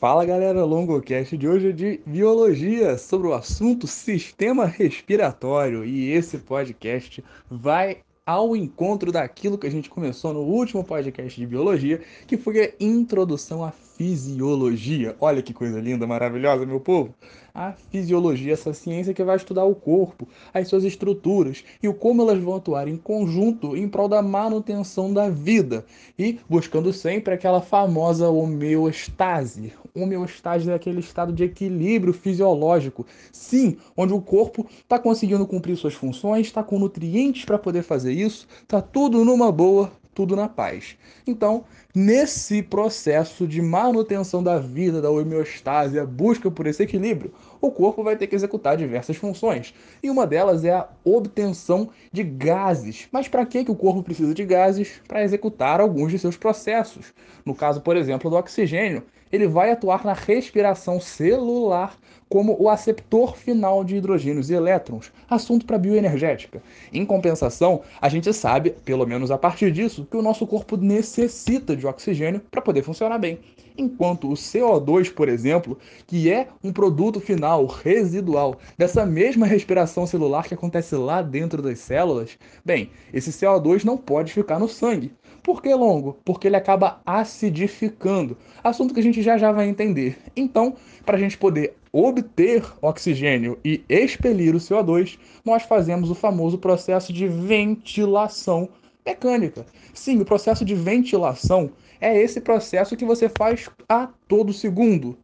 Fala galera, LongoCast de hoje é de biologia sobre o assunto sistema respiratório. E esse podcast vai ao encontro daquilo que a gente começou no último podcast de biologia, que foi a introdução à fisiologia. Olha que coisa linda, maravilhosa, meu povo! A fisiologia, essa ciência que vai estudar o corpo, as suas estruturas e o como elas vão atuar em conjunto em prol da manutenção da vida e buscando sempre aquela famosa homeostase. Homeostase é aquele estado de equilíbrio fisiológico, sim, onde o corpo está conseguindo cumprir suas funções, está com nutrientes para poder fazer isso, está tudo numa boa, tudo na paz. Então, nesse processo de manutenção da vida, da homeostase, a busca por esse equilíbrio, o corpo vai ter que executar diversas funções. E uma delas é a obtenção de gases. Mas para que, que o corpo precisa de gases? Para executar alguns de seus processos. No caso, por exemplo, do oxigênio, ele vai atuar na respiração celular como o aceptor final de hidrogênios e elétrons, assunto para bioenergética. Em compensação, a gente sabe, pelo menos a partir disso, que o nosso corpo necessita de oxigênio para poder funcionar bem. Enquanto o CO2, por exemplo, que é um produto final residual dessa mesma respiração celular que acontece lá dentro das células, bem, esse CO2 não pode ficar no sangue. Por que longo? Porque ele acaba acidificando, assunto que a gente já já vai entender. Então, para a gente poder obter oxigênio e expelir o CO2, nós fazemos o famoso processo de ventilação mecânica. Sim, o processo de ventilação é esse processo que você faz a todo segundo.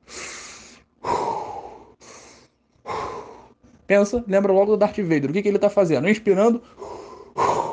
Pensa, lembra logo do Darth Vader. O que, que ele está fazendo? Inspirando,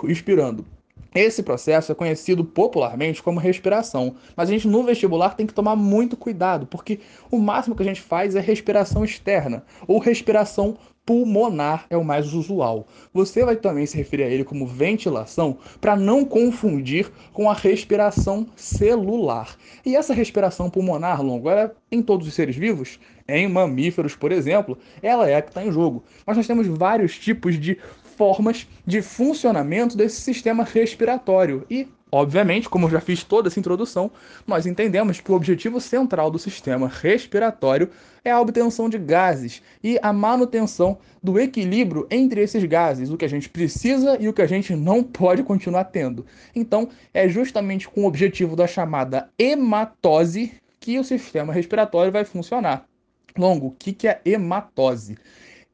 expirando. Esse processo é conhecido popularmente como respiração, mas a gente no vestibular tem que tomar muito cuidado, porque o máximo que a gente faz é respiração externa ou respiração pulmonar é o mais usual. Você vai também se referir a ele como ventilação para não confundir com a respiração celular. E essa respiração pulmonar, longo, ela é em todos os seres vivos, em mamíferos, por exemplo, ela é a que está em jogo. Mas nós temos vários tipos de formas de funcionamento desse sistema respiratório. E, obviamente, como eu já fiz toda essa introdução, nós entendemos que o objetivo central do sistema respiratório é a obtenção de gases e a manutenção do equilíbrio entre esses gases, o que a gente precisa e o que a gente não pode continuar tendo. Então, é justamente com o objetivo da chamada hematose que o sistema respiratório vai funcionar. Longo, o que é hematose?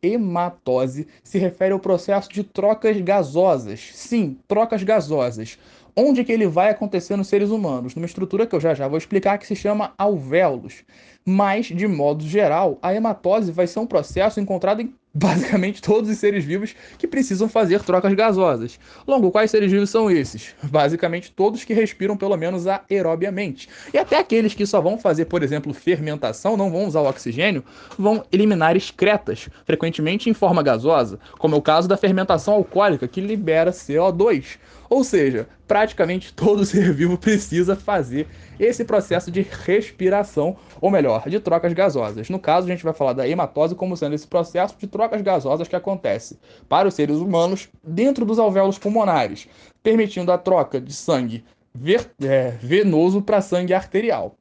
Hematose se refere ao processo de trocas gasosas. Sim, trocas gasosas. Onde que ele vai acontecer nos seres humanos? Numa estrutura que eu já já vou explicar que se chama alvéolos. Mas, de modo geral, a hematose vai ser um processo encontrado em basicamente todos os seres vivos que precisam fazer trocas gasosas. Longo, quais seres vivos são esses? Basicamente todos que respiram pelo menos aerobiamente. E até aqueles que só vão fazer, por exemplo, fermentação, não vão usar o oxigênio, vão eliminar excretas, frequentemente em forma gasosa, como é o caso da fermentação alcoólica, que libera CO2. Ou seja, praticamente todo ser vivo precisa fazer esse processo de respiração, ou melhor, de trocas gasosas. No caso, a gente vai falar da hematose como sendo esse processo de trocas gasosas que acontece para os seres humanos dentro dos alvéolos pulmonares, permitindo a troca de sangue ver, é, venoso para sangue arterial.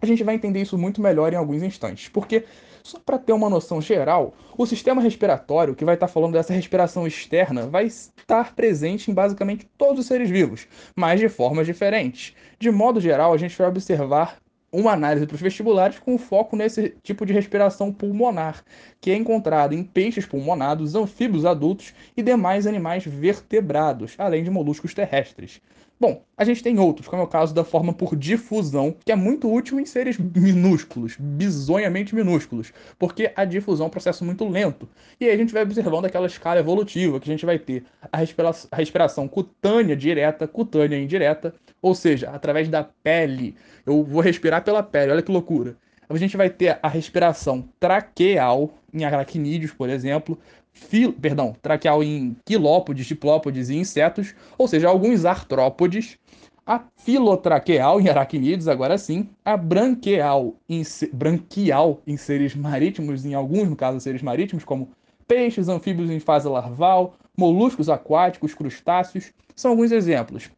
A gente vai entender isso muito melhor em alguns instantes, porque só para ter uma noção geral, o sistema respiratório, que vai estar falando dessa respiração externa, vai estar presente em basicamente todos os seres vivos, mas de formas diferentes. De modo geral, a gente vai observar uma análise para os vestibulares com foco nesse tipo de respiração pulmonar, que é encontrado em peixes pulmonados, anfíbios adultos e demais animais vertebrados, além de moluscos terrestres. Bom, a gente tem outros, como é o caso da forma por difusão, que é muito útil em seres minúsculos, bizonhamente minúsculos, porque a difusão é um processo muito lento. E aí a gente vai observando aquela escala evolutiva, que a gente vai ter a, respira a respiração cutânea direta, cutânea indireta, ou seja, através da pele. Eu vou respirar pela pele, olha que loucura. A gente vai ter a respiração traqueal, em aracnídeos, por exemplo, fil, perdão, traqueal em quilópodes, diplópodes e insetos, ou seja, alguns artrópodes, a filotraqueal em aracnídeos, agora sim, a branqueal em, branquial em seres marítimos, em alguns, no caso, seres marítimos, como peixes, anfíbios em fase larval, moluscos aquáticos, crustáceos, são alguns exemplos.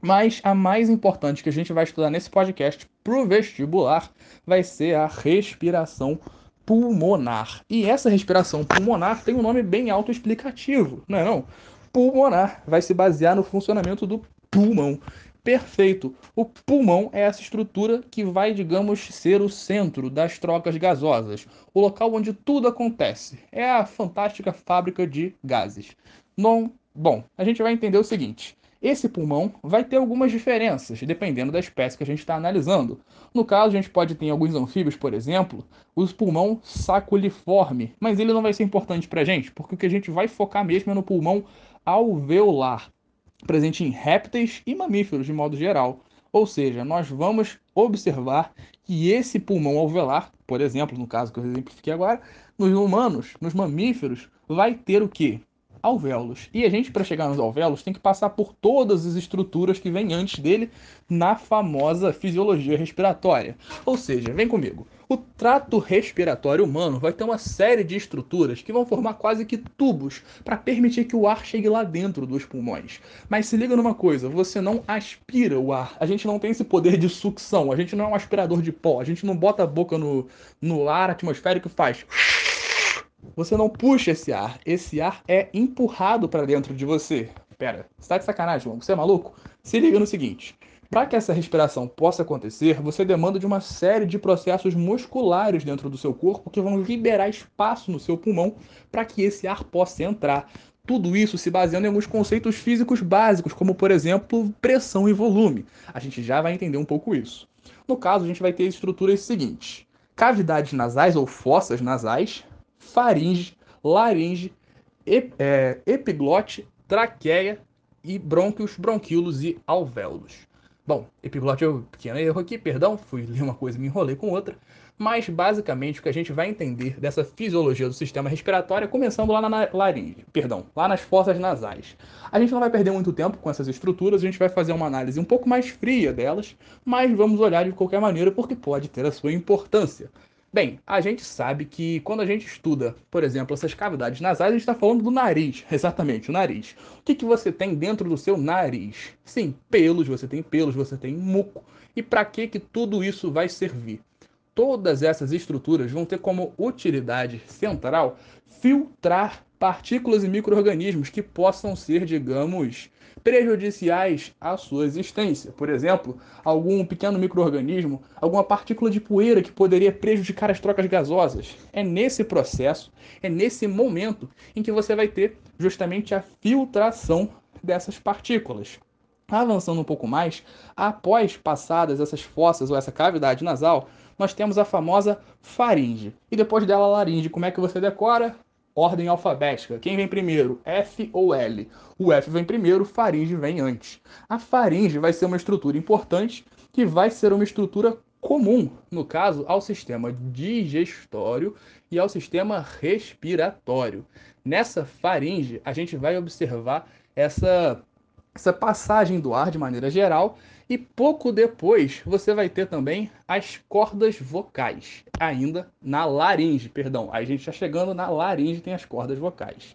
Mas a mais importante que a gente vai estudar nesse podcast, para o vestibular vai ser a respiração pulmonar. E essa respiração pulmonar tem um nome bem autoexplicativo, não é não? Pulmonar vai se basear no funcionamento do pulmão. Perfeito. O pulmão é essa estrutura que vai, digamos, ser o centro das trocas gasosas, o local onde tudo acontece. É a fantástica fábrica de gases. Bom, bom, a gente vai entender o seguinte: esse pulmão vai ter algumas diferenças, dependendo da espécie que a gente está analisando. No caso, a gente pode ter alguns anfíbios, por exemplo, o pulmão saculiforme, mas ele não vai ser importante para a gente, porque o que a gente vai focar mesmo é no pulmão alveolar, presente em répteis e mamíferos de modo geral. Ou seja, nós vamos observar que esse pulmão alveolar, por exemplo, no caso que eu exemplifiquei agora, nos humanos, nos mamíferos, vai ter o quê? Alvéolos. E a gente, para chegar nos alvéolos, tem que passar por todas as estruturas que vêm antes dele na famosa fisiologia respiratória. Ou seja, vem comigo. O trato respiratório humano vai ter uma série de estruturas que vão formar quase que tubos para permitir que o ar chegue lá dentro dos pulmões. Mas se liga numa coisa, você não aspira o ar. A gente não tem esse poder de sucção. A gente não é um aspirador de pó. A gente não bota a boca no, no ar atmosférico e faz você não puxa esse ar, esse ar é empurrado para dentro de você. Pera, você tá de sacanagem, João? Você é maluco? Se liga no seguinte: para que essa respiração possa acontecer, você demanda de uma série de processos musculares dentro do seu corpo que vão liberar espaço no seu pulmão para que esse ar possa entrar. Tudo isso se baseando em alguns conceitos físicos básicos, como por exemplo pressão e volume. A gente já vai entender um pouco isso. No caso, a gente vai ter estruturas seguintes: cavidades nasais ou fossas nasais, faringe, laringe, ep, é, epiglote, traqueia e brônquios, bronquíolos e alvéolos. Bom, epiglote é um pequeno erro aqui, perdão, fui ler uma coisa e me enrolei com outra. Mas basicamente o que a gente vai entender dessa fisiologia do sistema respiratório é começando lá na laringe, perdão, lá nas fossas nasais. A gente não vai perder muito tempo com essas estruturas, a gente vai fazer uma análise um pouco mais fria delas, mas vamos olhar de qualquer maneira porque pode ter a sua importância. Bem, a gente sabe que quando a gente estuda, por exemplo, essas cavidades nasais, a gente está falando do nariz, exatamente, o nariz. O que, que você tem dentro do seu nariz? Sim, pelos, você tem pelos, você tem muco. E para que, que tudo isso vai servir? Todas essas estruturas vão ter como utilidade central filtrar partículas e micro-organismos que possam ser, digamos, prejudiciais à sua existência. Por exemplo, algum pequeno microorganismo, alguma partícula de poeira que poderia prejudicar as trocas gasosas. É nesse processo, é nesse momento em que você vai ter justamente a filtração dessas partículas. Avançando um pouco mais, após passadas essas fossas ou essa cavidade nasal, nós temos a famosa faringe. E depois dela, a laringe. Como é que você decora? Ordem alfabética. Quem vem primeiro, F ou L? O F vem primeiro, faringe vem antes. A faringe vai ser uma estrutura importante que vai ser uma estrutura comum, no caso, ao sistema digestório e ao sistema respiratório. Nessa faringe, a gente vai observar essa, essa passagem do ar de maneira geral e pouco depois você vai ter também as cordas vocais, ainda na laringe, perdão. A gente está chegando na laringe, tem as cordas vocais.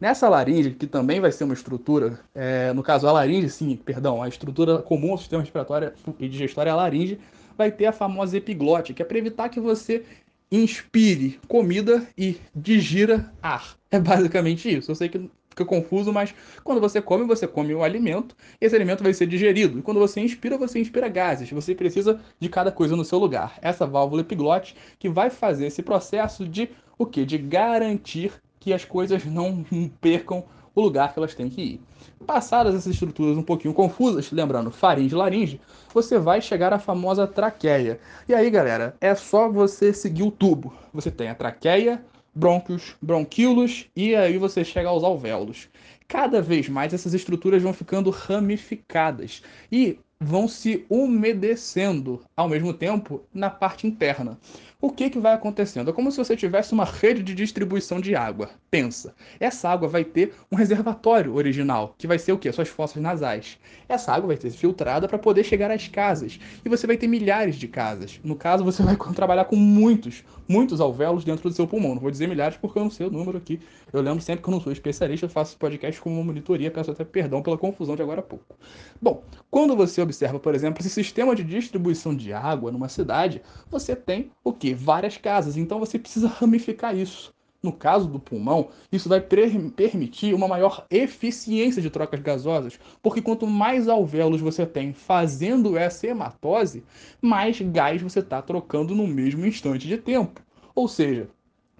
Nessa laringe, que também vai ser uma estrutura, é, no caso a laringe, sim, perdão, a estrutura comum ao sistema respiratório e digestório é a laringe, vai ter a famosa epiglote, que é para evitar que você inspire comida e digira ar. É basicamente isso. Eu sei que fica confuso, mas quando você come, você come o alimento e esse alimento vai ser digerido. E quando você inspira, você inspira gases. Você precisa de cada coisa no seu lugar. Essa válvula epiglote que vai fazer esse processo de o que? De garantir que as coisas não percam o lugar que elas têm que ir. Passadas essas estruturas um pouquinho confusas, lembrando faringe e laringe, você vai chegar à famosa traqueia. E aí, galera, é só você seguir o tubo. Você tem a traqueia, brônquios, bronquíolos e aí você chega aos alvéolos. Cada vez mais essas estruturas vão ficando ramificadas e vão se umedecendo ao mesmo tempo na parte interna o que, que vai acontecendo? É como se você tivesse uma rede de distribuição de água. Pensa, essa água vai ter um reservatório original, que vai ser o quê? Suas fossas nasais. Essa água vai ser filtrada para poder chegar às casas. E você vai ter milhares de casas. No caso, você vai trabalhar com muitos, muitos alvéolos dentro do seu pulmão. Não vou dizer milhares porque eu não sei o número aqui. Eu lembro sempre que eu não sou especialista, eu faço podcast como uma monitoria, peço até perdão pela confusão de agora há pouco. Bom, quando você observa, por exemplo, esse sistema de distribuição de água numa cidade, você tem o que? Várias casas. Então você precisa ramificar isso. No caso do pulmão, isso vai permitir uma maior eficiência de trocas gasosas, porque quanto mais alvéolos você tem fazendo essa hematose, mais gás você está trocando no mesmo instante de tempo. Ou seja,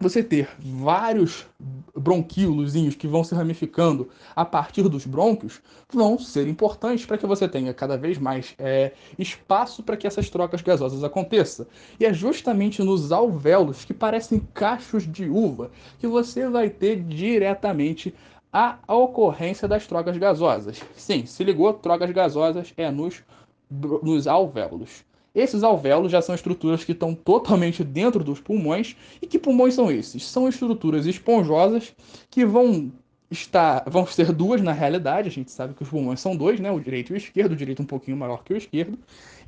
você ter vários bronquíolos que vão se ramificando a partir dos brônquios vão ser importantes para que você tenha cada vez mais é, espaço para que essas trocas gasosas aconteçam. E é justamente nos alvéolos, que parecem cachos de uva, que você vai ter diretamente a ocorrência das trocas gasosas. Sim, se ligou, trocas gasosas é nos, nos alvéolos. Esses alvéolos já são estruturas que estão totalmente dentro dos pulmões. E que pulmões são esses? São estruturas esponjosas que vão estar, vão ser duas na realidade. A gente sabe que os pulmões são dois, né? O direito e o esquerdo, o direito um pouquinho maior que o esquerdo.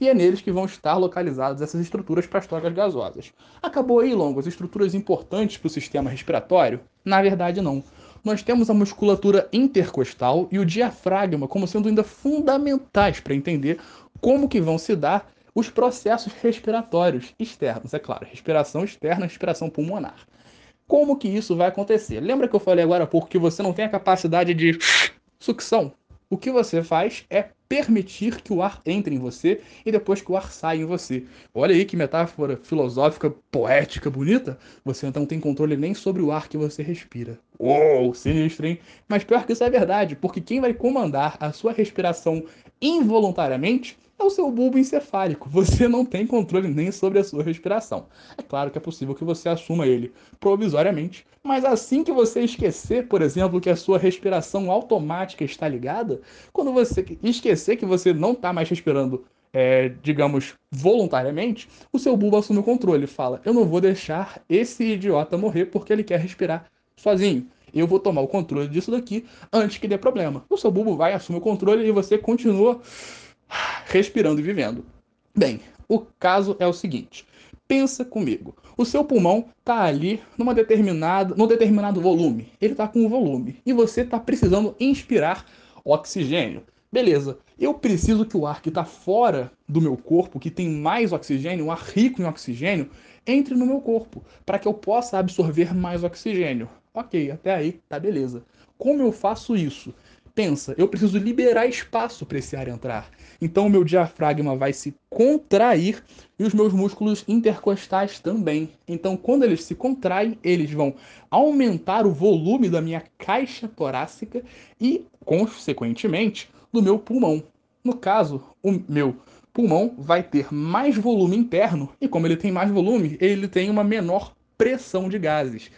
E é neles que vão estar localizadas essas estruturas para as trocas gasosas. Acabou aí, Longo, as estruturas importantes para o sistema respiratório? Na verdade, não nós temos a musculatura intercostal e o diafragma como sendo ainda fundamentais para entender como que vão se dar os processos respiratórios externos, é claro, respiração externa, respiração pulmonar. Como que isso vai acontecer? Lembra que eu falei agora pouco que você não tem a capacidade de sucção? O que você faz é permitir que o ar entre em você e depois que o ar sai em você. Olha aí que metáfora filosófica, poética, bonita. Você não tem controle nem sobre o ar que você respira. Uou, sinistro, hein? Mas pior que isso é verdade, porque quem vai comandar a sua respiração involuntariamente o seu bulbo encefálico. Você não tem controle nem sobre a sua respiração. É claro que é possível que você assuma ele provisoriamente, mas assim que você esquecer, por exemplo, que a sua respiração automática está ligada, quando você esquecer que você não está mais respirando é, digamos, voluntariamente, o seu bulbo assume o controle. Fala: Eu não vou deixar esse idiota morrer porque ele quer respirar sozinho. Eu vou tomar o controle disso daqui antes que dê problema. O seu bulbo vai, assume o controle e você continua respirando e vivendo. Bem, o caso é o seguinte: pensa comigo. O seu pulmão está ali numa determinada, num determinado volume. Ele está com um volume. E você está precisando inspirar oxigênio. Beleza, eu preciso que o ar que está fora do meu corpo, que tem mais oxigênio, um ar rico em oxigênio, entre no meu corpo, para que eu possa absorver mais oxigênio. Ok, até aí tá beleza. Como eu faço isso? Pensa, eu preciso liberar espaço para esse ar entrar. Então o meu diafragma vai se contrair e os meus músculos intercostais também. Então quando eles se contraem, eles vão aumentar o volume da minha caixa torácica e, consequentemente, do meu pulmão. No caso, o meu pulmão vai ter mais volume interno e como ele tem mais volume, ele tem uma menor pressão de gases.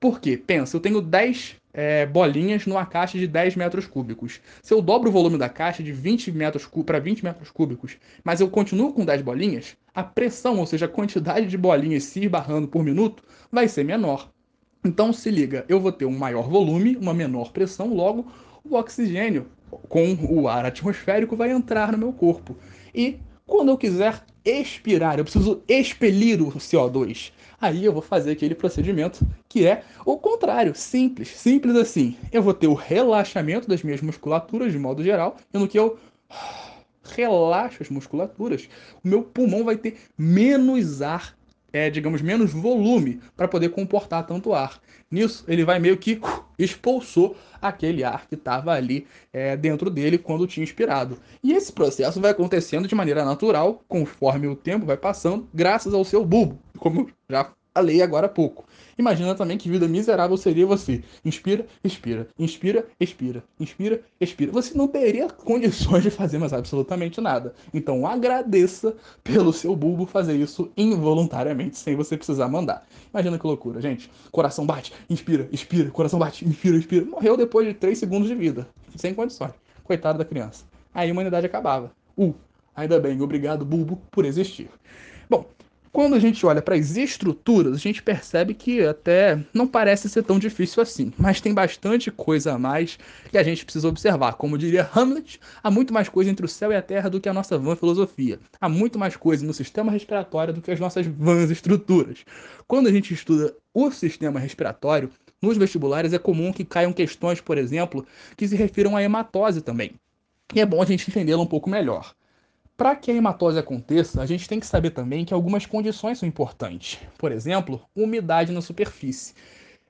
Por quê? Pensa, eu tenho 10 é, bolinhas numa caixa de 10 metros cúbicos. Se eu dobro o volume da caixa de 20 metros para 20 metros cúbicos, mas eu continuo com 10 bolinhas, a pressão, ou seja, a quantidade de bolinhas se esbarrando por minuto, vai ser menor. Então se liga, eu vou ter um maior volume, uma menor pressão, logo o oxigênio com o ar atmosférico vai entrar no meu corpo. E quando eu quiser expirar, eu preciso expelir o CO2. Aí eu vou fazer aquele procedimento que é o contrário, simples, simples assim. Eu vou ter o relaxamento das minhas musculaturas de modo geral, e no que eu relaxo as musculaturas, o meu pulmão vai ter menos ar é, digamos, menos volume para poder comportar tanto ar. Nisso, ele vai meio que expulsou aquele ar que estava ali é, dentro dele quando tinha inspirado. E esse processo vai acontecendo de maneira natural, conforme o tempo vai passando, graças ao seu bulbo, como já falei agora há pouco. Imagina também que vida miserável seria você. Inspira, expira, inspira, expira, inspira, expira. Você não teria condições de fazer mais absolutamente nada. Então agradeça pelo seu bulbo fazer isso involuntariamente, sem você precisar mandar. Imagina que loucura, gente. Coração bate, inspira, expira, coração bate, inspira, expira. Morreu depois de 3 segundos de vida. Sem condições. Coitado da criança. Aí a humanidade acabava. Uh, ainda bem, obrigado, bulbo, por existir. Bom, quando a gente olha para as estruturas, a gente percebe que até não parece ser tão difícil assim, mas tem bastante coisa a mais que a gente precisa observar. Como diria Hamlet, há muito mais coisa entre o céu e a terra do que a nossa vã filosofia. Há muito mais coisa no sistema respiratório do que as nossas vãs estruturas. Quando a gente estuda o sistema respiratório, nos vestibulares é comum que caiam questões, por exemplo, que se refiram à hematose também. E é bom a gente entendê-la um pouco melhor. Para que a hematose aconteça, a gente tem que saber também que algumas condições são importantes. Por exemplo, umidade na superfície.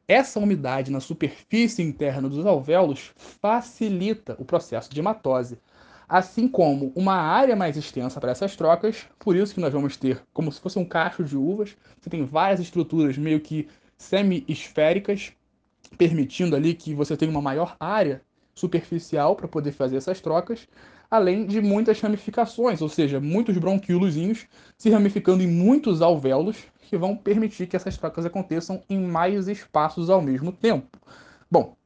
Essa umidade na superfície interna dos alvéolos facilita o processo de hematose, assim como uma área mais extensa para essas trocas, por isso que nós vamos ter como se fosse um cacho de uvas, você tem várias estruturas meio que semi-esféricas, permitindo ali que você tenha uma maior área superficial para poder fazer essas trocas, além de muitas ramificações, ou seja, muitos bronquíolozinhos se ramificando em muitos alvéolos que vão permitir que essas trocas aconteçam em mais espaços ao mesmo tempo. Bom,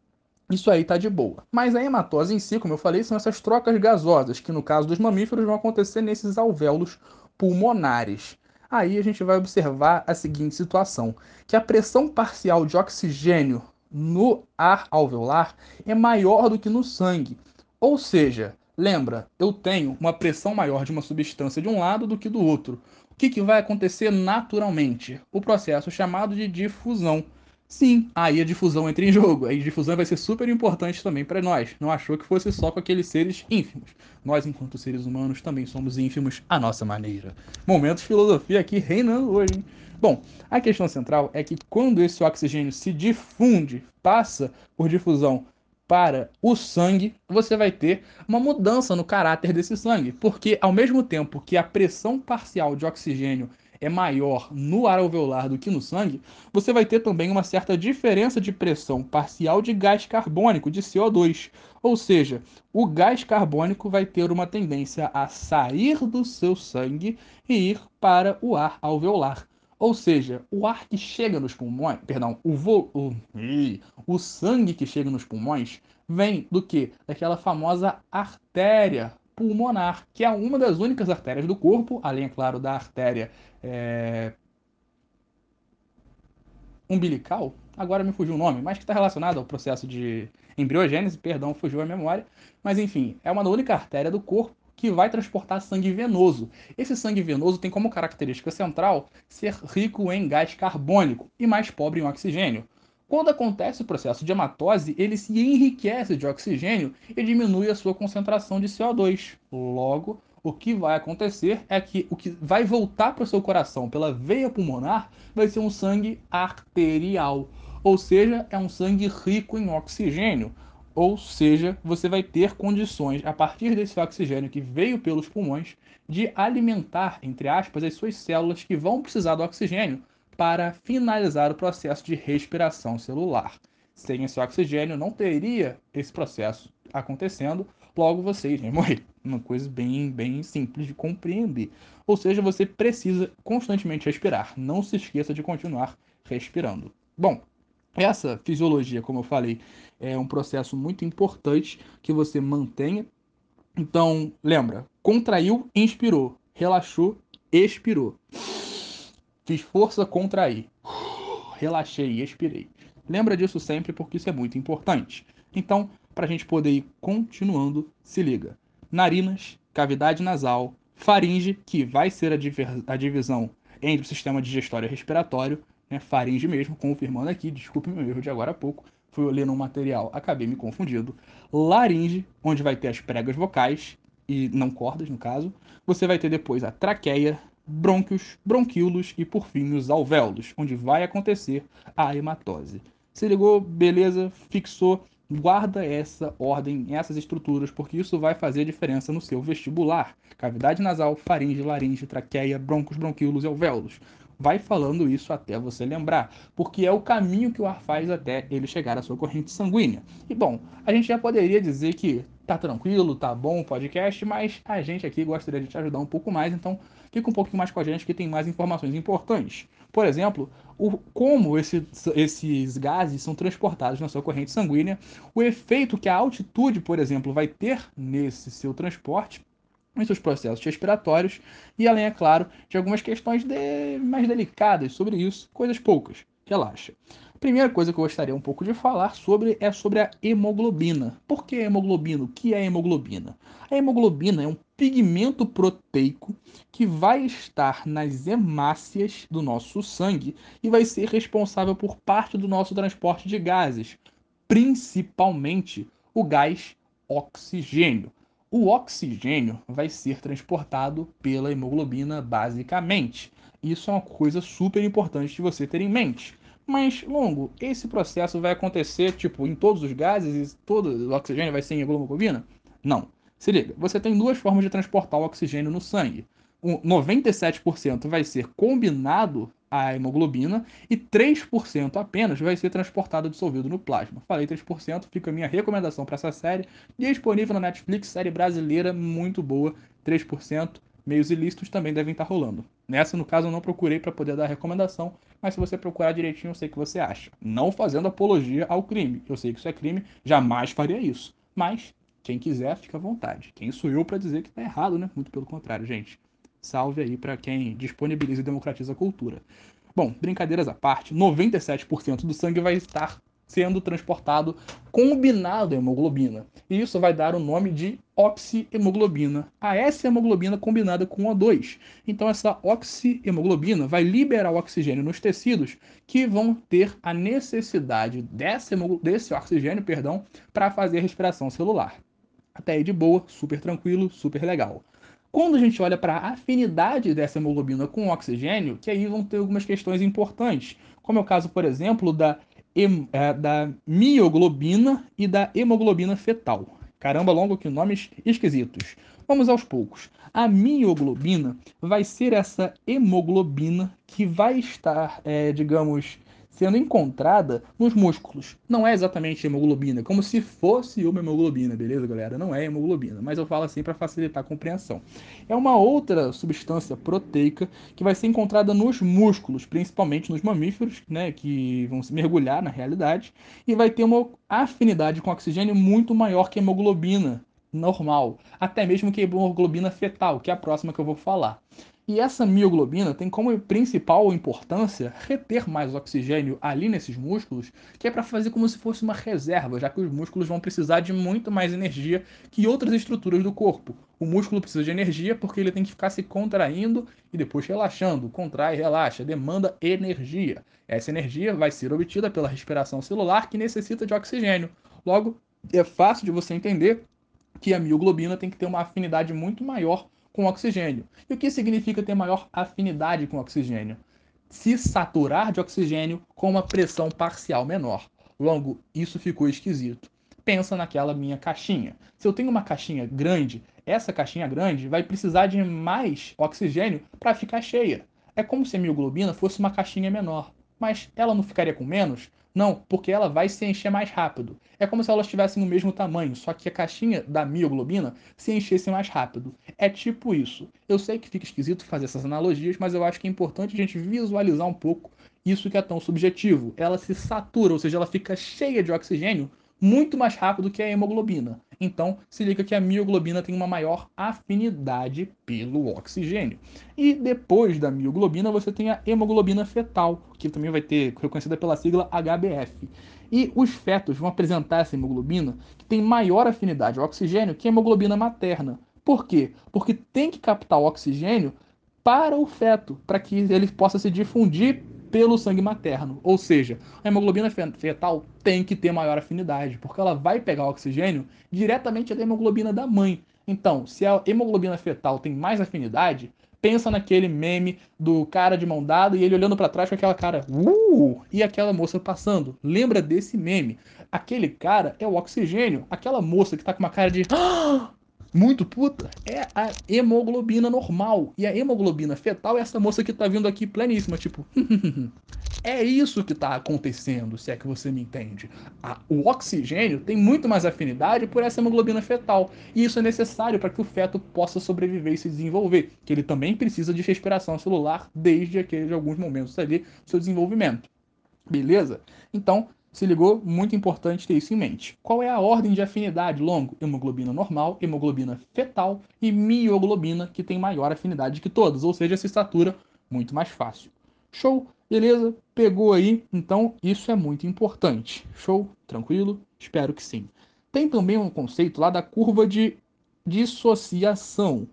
isso aí está de boa. Mas a hematose em si, como eu falei, são essas trocas gasosas, que no caso dos mamíferos vão acontecer nesses alvéolos pulmonares. Aí a gente vai observar a seguinte situação: que a pressão parcial de oxigênio no ar alveolar é maior do que no sangue. Ou seja, lembra, eu tenho uma pressão maior de uma substância de um lado do que do outro. O que, que vai acontecer naturalmente? O processo chamado de difusão. Sim, aí a difusão entra em jogo. A difusão vai ser super importante também para nós. Não achou que fosse só com aqueles seres ínfimos. Nós, enquanto seres humanos, também somos ínfimos à nossa maneira. Momentos de filosofia aqui reinando hoje, hein? Bom, a questão central é que quando esse oxigênio se difunde, passa por difusão para o sangue, você vai ter uma mudança no caráter desse sangue, porque ao mesmo tempo que a pressão parcial de oxigênio é maior no ar alveolar do que no sangue, você vai ter também uma certa diferença de pressão parcial de gás carbônico, de CO2. Ou seja, o gás carbônico vai ter uma tendência a sair do seu sangue e ir para o ar alveolar. Ou seja, o ar que chega nos pulmões, perdão, o, vo, o, o sangue que chega nos pulmões vem do que? Daquela famosa artéria pulmonar, que é uma das únicas artérias do corpo, além, é claro, da artéria é... umbilical, agora me fugiu o nome, mas que está relacionado ao processo de embriogênese, perdão, fugiu a memória, mas enfim, é uma única artéria do corpo que vai transportar sangue venoso. Esse sangue venoso tem como característica central ser rico em gás carbônico e mais pobre em oxigênio. Quando acontece o processo de hematose, ele se enriquece de oxigênio e diminui a sua concentração de CO2. Logo, o que vai acontecer é que o que vai voltar para o seu coração pela veia pulmonar vai ser um sangue arterial, ou seja, é um sangue rico em oxigênio. Ou seja, você vai ter condições, a partir desse oxigênio que veio pelos pulmões, de alimentar, entre aspas, as suas células que vão precisar do oxigênio para finalizar o processo de respiração celular. Sem esse oxigênio, não teria esse processo acontecendo, logo você iria morrer. Uma coisa bem, bem simples de compreender. Ou seja, você precisa constantemente respirar. Não se esqueça de continuar respirando. Bom, essa fisiologia, como eu falei, é um processo muito importante que você mantenha. Então, lembra, contraiu, inspirou, relaxou, expirou. Fiz força, contraí. Relaxei, expirei. Lembra disso sempre porque isso é muito importante. Então, para a gente poder ir continuando, se liga. Narinas, cavidade nasal, faringe, que vai ser a, a divisão entre o sistema digestório e respiratório, né, faringe mesmo, confirmando aqui, desculpe meu erro de agora há pouco, fui ler no material, acabei me confundindo. Laringe, onde vai ter as pregas vocais, e não cordas no caso. Você vai ter depois a traqueia, brônquios, bronquíolos e por fim os alvéolos, onde vai acontecer a hematose. Se ligou, beleza, fixou, guarda essa ordem, essas estruturas, porque isso vai fazer diferença no seu vestibular. Cavidade nasal, faringe, laringe, traqueia, broncos, bronquíolos e alvéolos vai falando isso até você lembrar, porque é o caminho que o ar faz até ele chegar à sua corrente sanguínea. E bom, a gente já poderia dizer que tá tranquilo, tá bom o podcast, mas a gente aqui gostaria de te ajudar um pouco mais, então fica um pouquinho mais com a gente que tem mais informações importantes. Por exemplo, o, como esse, esses gases são transportados na sua corrente sanguínea, o efeito que a altitude, por exemplo, vai ter nesse seu transporte em seus processos respiratórios e além, é claro, de algumas questões de... mais delicadas sobre isso, coisas poucas. Relaxa. A primeira coisa que eu gostaria um pouco de falar sobre é sobre a hemoglobina. Por que a hemoglobina? O que é a hemoglobina? A hemoglobina é um pigmento proteico que vai estar nas hemácias do nosso sangue e vai ser responsável por parte do nosso transporte de gases, principalmente o gás oxigênio. O oxigênio vai ser transportado pela hemoglobina basicamente. Isso é uma coisa super importante de você ter em mente. Mas, longo, esse processo vai acontecer, tipo, em todos os gases e todo o oxigênio vai ser em hemoglobina? Não. Se liga, você tem duas formas de transportar o oxigênio no sangue. O 97% vai ser combinado à hemoglobina e 3% apenas vai ser transportado dissolvido no plasma. Falei 3%, fica a minha recomendação para essa série, disponível na Netflix, série brasileira muito boa, 3%. Meios ilícitos também devem estar rolando. Nessa, no caso, eu não procurei para poder dar recomendação, mas se você procurar direitinho, eu sei que você acha. Não fazendo apologia ao crime. Eu sei que isso é crime, jamais faria isso. Mas, quem quiser, fica à vontade. Quem sou eu para dizer que está errado, né? Muito pelo contrário, gente. Salve aí para quem disponibiliza e democratiza a cultura. Bom, brincadeiras à parte, 97% do sangue vai estar sendo transportado combinado à hemoglobina. E isso vai dar o nome de oxihemoglobina. A S-hemoglobina combinada com O2. Então essa oxihemoglobina vai liberar o oxigênio nos tecidos que vão ter a necessidade desse, desse oxigênio, perdão, para fazer a respiração celular. Até aí de boa, super tranquilo, super legal. Quando a gente olha para a afinidade dessa hemoglobina com o oxigênio, que aí vão ter algumas questões importantes, como é o caso, por exemplo, da, é, da mioglobina e da hemoglobina fetal. Caramba, longo que nomes esquisitos. Vamos aos poucos. A mioglobina vai ser essa hemoglobina que vai estar, é, digamos, sendo encontrada nos músculos. Não é exatamente hemoglobina, como se fosse uma hemoglobina, beleza, galera? Não é hemoglobina, mas eu falo assim para facilitar a compreensão. É uma outra substância proteica que vai ser encontrada nos músculos, principalmente nos mamíferos, né, que vão se mergulhar na realidade, e vai ter uma afinidade com oxigênio muito maior que a hemoglobina normal, até mesmo que a hemoglobina fetal, que é a próxima que eu vou falar. E essa mioglobina tem como principal importância reter mais oxigênio ali nesses músculos, que é para fazer como se fosse uma reserva, já que os músculos vão precisar de muito mais energia que outras estruturas do corpo. O músculo precisa de energia porque ele tem que ficar se contraindo e depois relaxando. Contrai, relaxa, demanda energia. Essa energia vai ser obtida pela respiração celular que necessita de oxigênio. Logo, é fácil de você entender que a mioglobina tem que ter uma afinidade muito maior com oxigênio. E o que significa ter maior afinidade com oxigênio? Se saturar de oxigênio com uma pressão parcial menor. Longo, isso ficou esquisito. Pensa naquela minha caixinha. Se eu tenho uma caixinha grande, essa caixinha grande vai precisar de mais oxigênio para ficar cheia. É como se a mioglobina fosse uma caixinha menor. Mas ela não ficaria com menos? Não, porque ela vai se encher mais rápido. É como se elas tivessem o mesmo tamanho, só que a caixinha da mioglobina se enchesse mais rápido. É tipo isso. Eu sei que fica esquisito fazer essas analogias, mas eu acho que é importante a gente visualizar um pouco isso que é tão subjetivo. Ela se satura, ou seja, ela fica cheia de oxigênio muito mais rápido que a hemoglobina. Então, se liga que a mioglobina tem uma maior afinidade pelo oxigênio. E depois da mioglobina, você tem a hemoglobina fetal, que também vai ter reconhecida pela sigla HBF. E os fetos vão apresentar essa hemoglobina que tem maior afinidade ao oxigênio que a hemoglobina materna. Por quê? Porque tem que captar o oxigênio para o feto, para que ele possa se difundir pelo sangue materno. Ou seja, a hemoglobina fetal tem que ter maior afinidade, porque ela vai pegar oxigênio diretamente da hemoglobina da mãe. Então, se a hemoglobina fetal tem mais afinidade, pensa naquele meme do cara de mão dada e ele olhando para trás com aquela cara, uh, e aquela moça passando. Lembra desse meme? Aquele cara é o oxigênio. Aquela moça que tá com uma cara de ah! Muito puta é a hemoglobina normal. E a hemoglobina fetal é essa moça que tá vindo aqui pleníssima, tipo. é isso que tá acontecendo, se é que você me entende. A, o oxigênio tem muito mais afinidade por essa hemoglobina fetal. E isso é necessário para que o feto possa sobreviver e se desenvolver. Que ele também precisa de respiração celular desde aqueles alguns momentos ali do seu desenvolvimento. Beleza? Então, se ligou? Muito importante ter isso em mente. Qual é a ordem de afinidade longo? Hemoglobina normal, hemoglobina fetal e mioglobina, que tem maior afinidade que todas, ou seja, se satura muito mais fácil. Show? Beleza? Pegou aí? Então isso é muito importante. Show? Tranquilo? Espero que sim. Tem também um conceito lá da curva de dissociação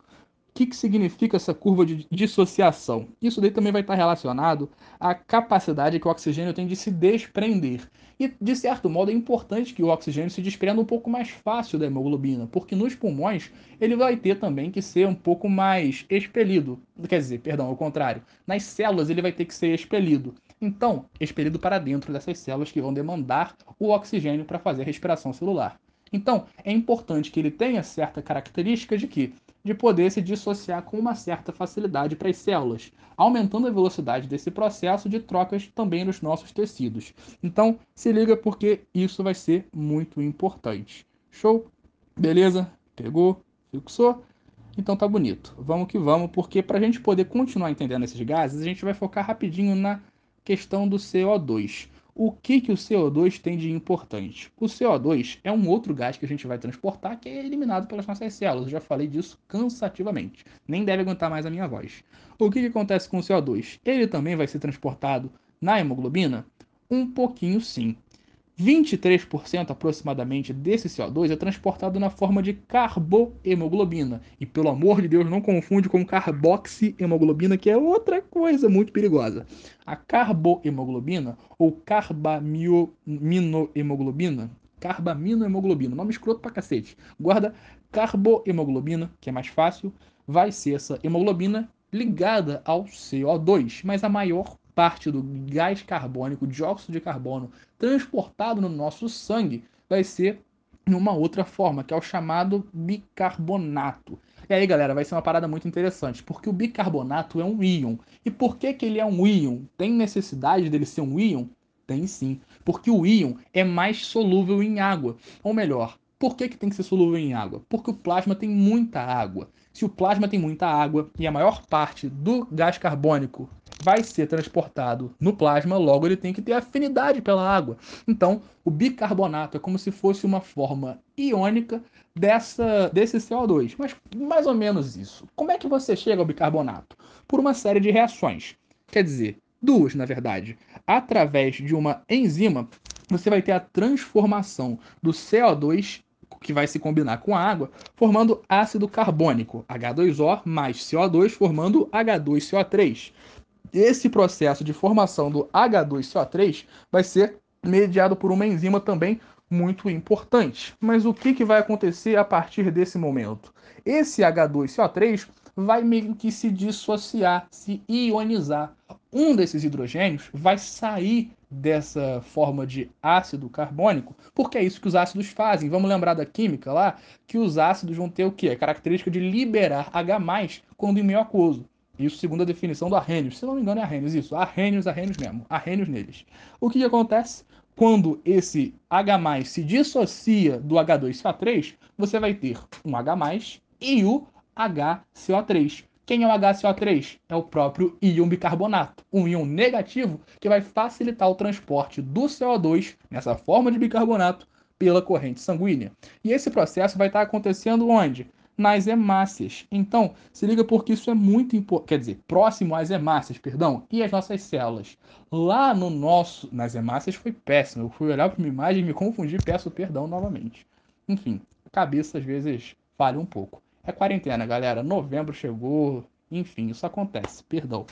que, que significa essa curva de dissociação? Isso daí também vai estar relacionado à capacidade que o oxigênio tem de se desprender. E, de certo modo, é importante que o oxigênio se desprenda um pouco mais fácil da hemoglobina, porque nos pulmões ele vai ter também que ser um pouco mais expelido. Quer dizer, perdão, ao contrário. Nas células ele vai ter que ser expelido. Então, expelido para dentro dessas células que vão demandar o oxigênio para fazer a respiração celular. Então, é importante que ele tenha certa característica de que de poder se dissociar com uma certa facilidade para as células, aumentando a velocidade desse processo de trocas também nos nossos tecidos. Então, se liga porque isso vai ser muito importante. Show? Beleza? Pegou? Fixou? Então tá bonito. Vamos que vamos, porque para a gente poder continuar entendendo esses gases, a gente vai focar rapidinho na questão do CO2. O que, que o CO2 tem de importante? O CO2 é um outro gás que a gente vai transportar que é eliminado pelas nossas células. Eu já falei disso cansativamente. Nem deve aguentar mais a minha voz. O que, que acontece com o CO2? Ele também vai ser transportado na hemoglobina? Um pouquinho sim. 23% aproximadamente desse CO2 é transportado na forma de carbohemoglobina. E pelo amor de Deus, não confunde com carboxihemoglobina, que é outra coisa muito perigosa. A carbohemoglobina ou carbaminohemoglobina, carbaminohemoglobina, nome escroto pra cacete. Guarda carbohemoglobina, que é mais fácil, vai ser essa hemoglobina ligada ao CO2, mas a maior parte do gás carbônico, dióxido de carbono, transportado no nosso sangue, vai ser em uma outra forma, que é o chamado bicarbonato. E aí, galera, vai ser uma parada muito interessante, porque o bicarbonato é um íon. E por que, que ele é um íon? Tem necessidade dele ser um íon? Tem sim, porque o íon é mais solúvel em água. Ou melhor, por que, que tem que ser solúvel em água? Porque o plasma tem muita água. Se o plasma tem muita água e a maior parte do gás carbônico vai ser transportado no plasma, logo ele tem que ter afinidade pela água. Então, o bicarbonato é como se fosse uma forma iônica dessa, desse CO2. Mas mais ou menos isso. Como é que você chega ao bicarbonato? Por uma série de reações. Quer dizer, duas, na verdade. Através de uma enzima, você vai ter a transformação do CO2 que vai se combinar com a água, formando ácido carbônico, H2O mais CO2, formando H2CO3. Esse processo de formação do H2CO3 vai ser mediado por uma enzima também muito importante. Mas o que, que vai acontecer a partir desse momento? Esse H2CO3 vai meio que se dissociar, se ionizar. Um desses hidrogênios vai sair dessa forma de ácido carbônico, porque é isso que os ácidos fazem. Vamos lembrar da química lá, que os ácidos vão ter o quê? A característica de liberar H+, quando em meio aquoso. Isso segundo a definição do Arrhenius. Se não me engano é Arrhenius, isso. Arrhenius, Arrhenius mesmo. Arrhenius neles. O que, que acontece? Quando esse H+, se dissocia do H2CO3, você vai ter um H+, e o HCO3. Quem é o HCO3? É o próprio íon bicarbonato, um íon negativo que vai facilitar o transporte do CO2 nessa forma de bicarbonato pela corrente sanguínea. E esse processo vai estar acontecendo onde? Nas hemácias. Então, se liga porque isso é muito importante, quer dizer, próximo às hemácias, perdão, e as nossas células. Lá no nosso, nas hemácias foi péssimo. Eu fui olhar para uma imagem e me confundi, peço perdão novamente. Enfim, a cabeça às vezes falha um pouco. É quarentena, galera. Novembro chegou. Enfim, isso acontece. Perdão.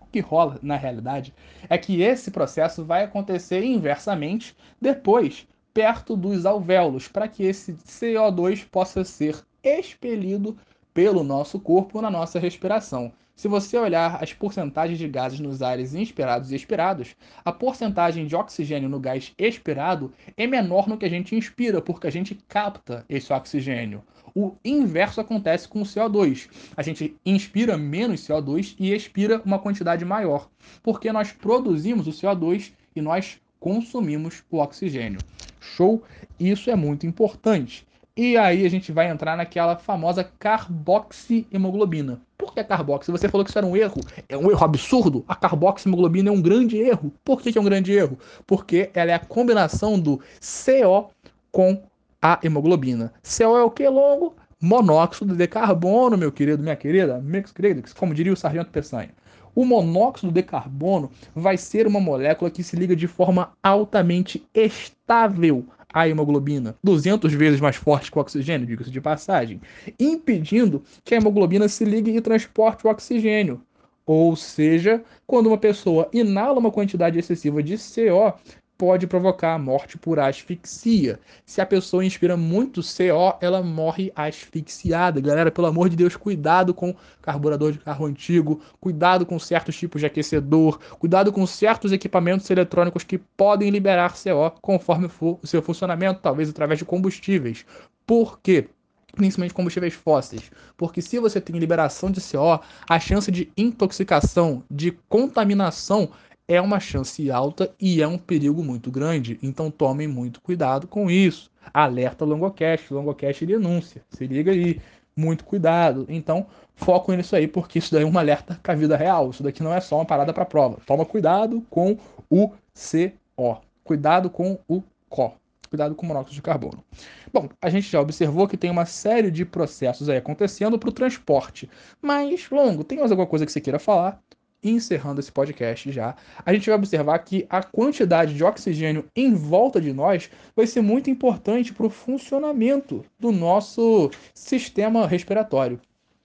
O que rola, na realidade, é que esse processo vai acontecer inversamente depois, perto dos alvéolos, para que esse CO2 possa ser expelido pelo nosso corpo na nossa respiração. Se você olhar as porcentagens de gases nos ares inspirados e expirados, a porcentagem de oxigênio no gás expirado é menor no que a gente inspira, porque a gente capta esse oxigênio. O inverso acontece com o CO2. A gente inspira menos CO2 e expira uma quantidade maior, porque nós produzimos o CO2 e nós consumimos o oxigênio. Show? Isso é muito importante. E aí a gente vai entrar naquela famosa carboxihemoglobina. Por que a carboxi? Você falou que isso era um erro. É um erro absurdo. A carboxihemoglobina é um grande erro. Por que, que é um grande erro? Porque ela é a combinação do CO com a hemoglobina. CO é o que longo? Monóxido de carbono, meu querido, minha querida, meus queridos, como diria o sargento Peçanha. O monóxido de carbono vai ser uma molécula que se liga de forma altamente estável a hemoglobina 200 vezes mais forte que o oxigênio, diga-se de passagem, impedindo que a hemoglobina se ligue e transporte o oxigênio. Ou seja, quando uma pessoa inala uma quantidade excessiva de CO, pode provocar a morte por asfixia. Se a pessoa inspira muito CO, ela morre asfixiada. Galera, pelo amor de Deus, cuidado com carburador de carro antigo, cuidado com certos tipos de aquecedor, cuidado com certos equipamentos eletrônicos que podem liberar CO conforme for o seu funcionamento, talvez através de combustíveis. Por quê? principalmente combustíveis fósseis, porque se você tem liberação de CO, a chance de intoxicação, de contaminação é uma chance alta e é um perigo muito grande. Então tomem muito cuidado com isso. Alerta Longocast, Longocast denúncia. Se liga aí, muito cuidado. Então foco nisso aí, porque isso daí é um alerta com a vida real. Isso daqui não é só uma parada para prova. Toma cuidado com o CO. Cuidado com o CO. Cuidado com o monóxido de carbono. Bom, a gente já observou que tem uma série de processos aí acontecendo para o transporte. Mas, Longo, tem mais alguma coisa que você queira falar? Encerrando esse podcast já, a gente vai observar que a quantidade de oxigênio em volta de nós vai ser muito importante para o funcionamento do nosso sistema respiratório.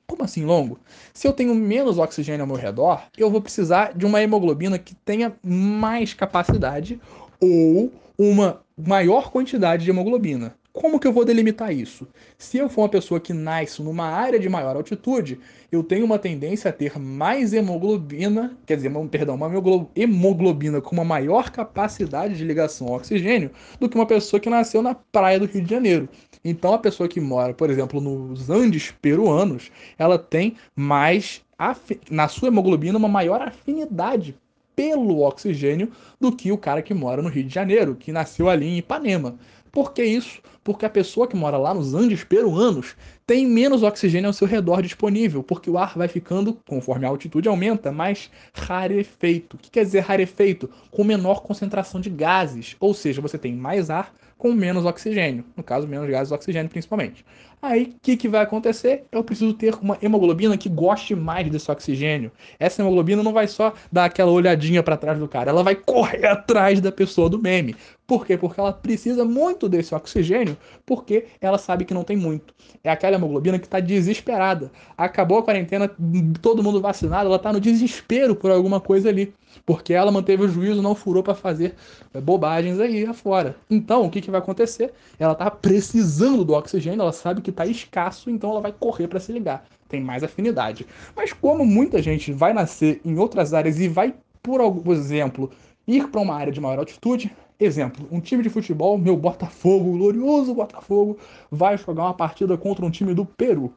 Como assim, longo? Se eu tenho menos oxigênio ao meu redor, eu vou precisar de uma hemoglobina que tenha mais capacidade ou uma maior quantidade de hemoglobina. Como que eu vou delimitar isso? Se eu for uma pessoa que nasce numa área de maior altitude, eu tenho uma tendência a ter mais hemoglobina, quer dizer, perdão, uma hemoglobina com uma maior capacidade de ligação ao oxigênio do que uma pessoa que nasceu na praia do Rio de Janeiro. Então, a pessoa que mora, por exemplo, nos Andes peruanos, ela tem mais, na sua hemoglobina, uma maior afinidade pelo oxigênio do que o cara que mora no Rio de Janeiro, que nasceu ali em Ipanema. Por que isso? Porque a pessoa que mora lá nos Andes peruanos tem menos oxigênio ao seu redor disponível, porque o ar vai ficando, conforme a altitude aumenta, mais rarefeito. O que quer dizer rarefeito? Com menor concentração de gases, ou seja, você tem mais ar com menos oxigênio, no caso, menos gases oxigênio principalmente. Aí, o que, que vai acontecer? Eu preciso ter uma hemoglobina que goste mais desse oxigênio. Essa hemoglobina não vai só dar aquela olhadinha para trás do cara, ela vai correr atrás da pessoa do meme. Por quê? Porque ela precisa muito desse oxigênio, porque ela sabe que não tem muito. É aquela hemoglobina que está desesperada. Acabou a quarentena, todo mundo vacinado, ela está no desespero por alguma coisa ali. Porque ela manteve o juízo, não furou para fazer bobagens aí afora. Então, o que, que vai acontecer? Ela está precisando do oxigênio, ela sabe que está escasso, então ela vai correr para se ligar. Tem mais afinidade. Mas como muita gente vai nascer em outras áreas e vai, por exemplo, ir para uma área de maior altitude, Exemplo, um time de futebol, meu Botafogo, glorioso Botafogo, vai jogar uma partida contra um time do Peru.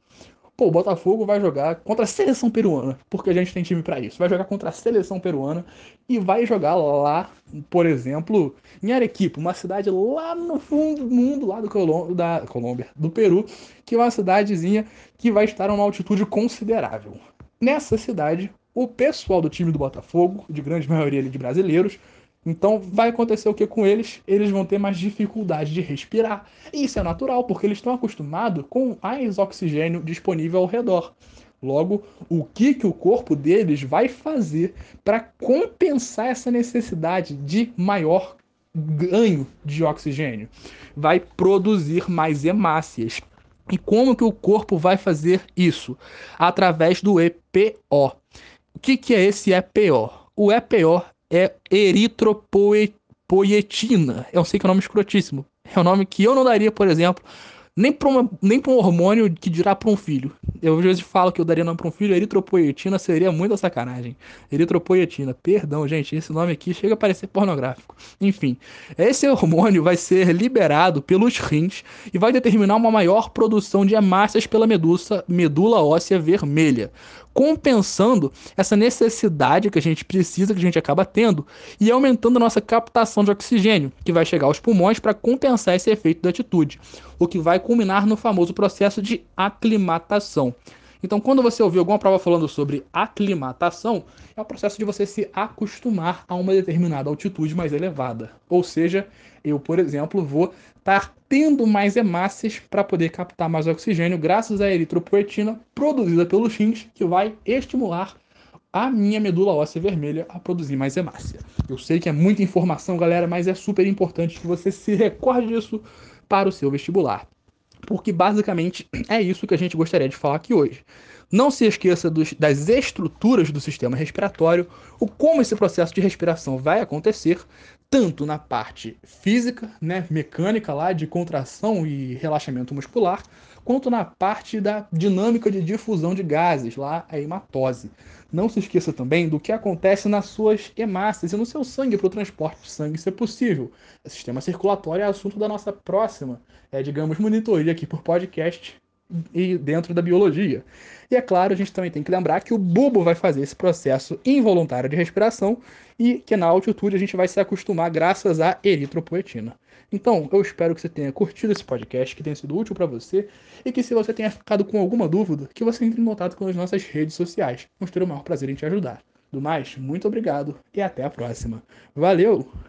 Pô, o Botafogo vai jogar contra a seleção peruana, porque a gente tem time para isso. Vai jogar contra a seleção peruana e vai jogar lá, por exemplo, em Arequipa, uma cidade lá no fundo do mundo, lá do da Colômbia, do Peru, que é uma cidadezinha que vai estar a uma altitude considerável. Nessa cidade, o pessoal do time do Botafogo, de grande maioria de brasileiros, então vai acontecer o que com eles? Eles vão ter mais dificuldade de respirar. E isso é natural, porque eles estão acostumados com mais oxigênio disponível ao redor. Logo, o que, que o corpo deles vai fazer para compensar essa necessidade de maior ganho de oxigênio? Vai produzir mais hemácias. E como que o corpo vai fazer isso? Através do EPO. O que, que é esse EPO? O EPO é eritropoetina. Eu sei que é um nome escrotíssimo. É um nome que eu não daria, por exemplo, nem para um hormônio que dirá para um filho. Eu às vezes falo que eu daria nome para um filho, eritropoetina seria muita sacanagem. Eritropoetina, perdão, gente, esse nome aqui chega a parecer pornográfico. Enfim, esse hormônio vai ser liberado pelos rins e vai determinar uma maior produção de hemácias pela medusa, medula óssea vermelha compensando essa necessidade que a gente precisa, que a gente acaba tendo, e aumentando a nossa captação de oxigênio, que vai chegar aos pulmões para compensar esse efeito da altitude, o que vai culminar no famoso processo de aclimatação. Então, quando você ouvir alguma prova falando sobre aclimatação, é o processo de você se acostumar a uma determinada altitude mais elevada. Ou seja, eu, por exemplo, vou estar tendo mais hemácias para poder captar mais oxigênio graças à eritropoetina produzida pelos rins, que vai estimular a minha medula óssea vermelha a produzir mais hemácia. Eu sei que é muita informação, galera, mas é super importante que você se recorde disso para o seu vestibular. Porque basicamente é isso que a gente gostaria de falar aqui hoje. Não se esqueça dos, das estruturas do sistema respiratório, o como esse processo de respiração vai acontecer, tanto na parte física, né, mecânica lá de contração e relaxamento muscular, quanto na parte da dinâmica de difusão de gases, lá a hematose. Não se esqueça também do que acontece nas suas hemácias e no seu sangue para o transporte de sangue, se é possível. O sistema circulatório é assunto da nossa próxima, é, digamos, monitoria aqui por podcast e dentro da biologia. E é claro, a gente também tem que lembrar que o bulbo vai fazer esse processo involuntário de respiração e que na altitude a gente vai se acostumar graças à eritropoetina. Então, eu espero que você tenha curtido esse podcast, que tenha sido útil para você e que se você tenha ficado com alguma dúvida, que você entre em contato com as nossas redes sociais. Vamos ter o maior prazer em te ajudar. Do mais, muito obrigado e até a próxima. Valeu!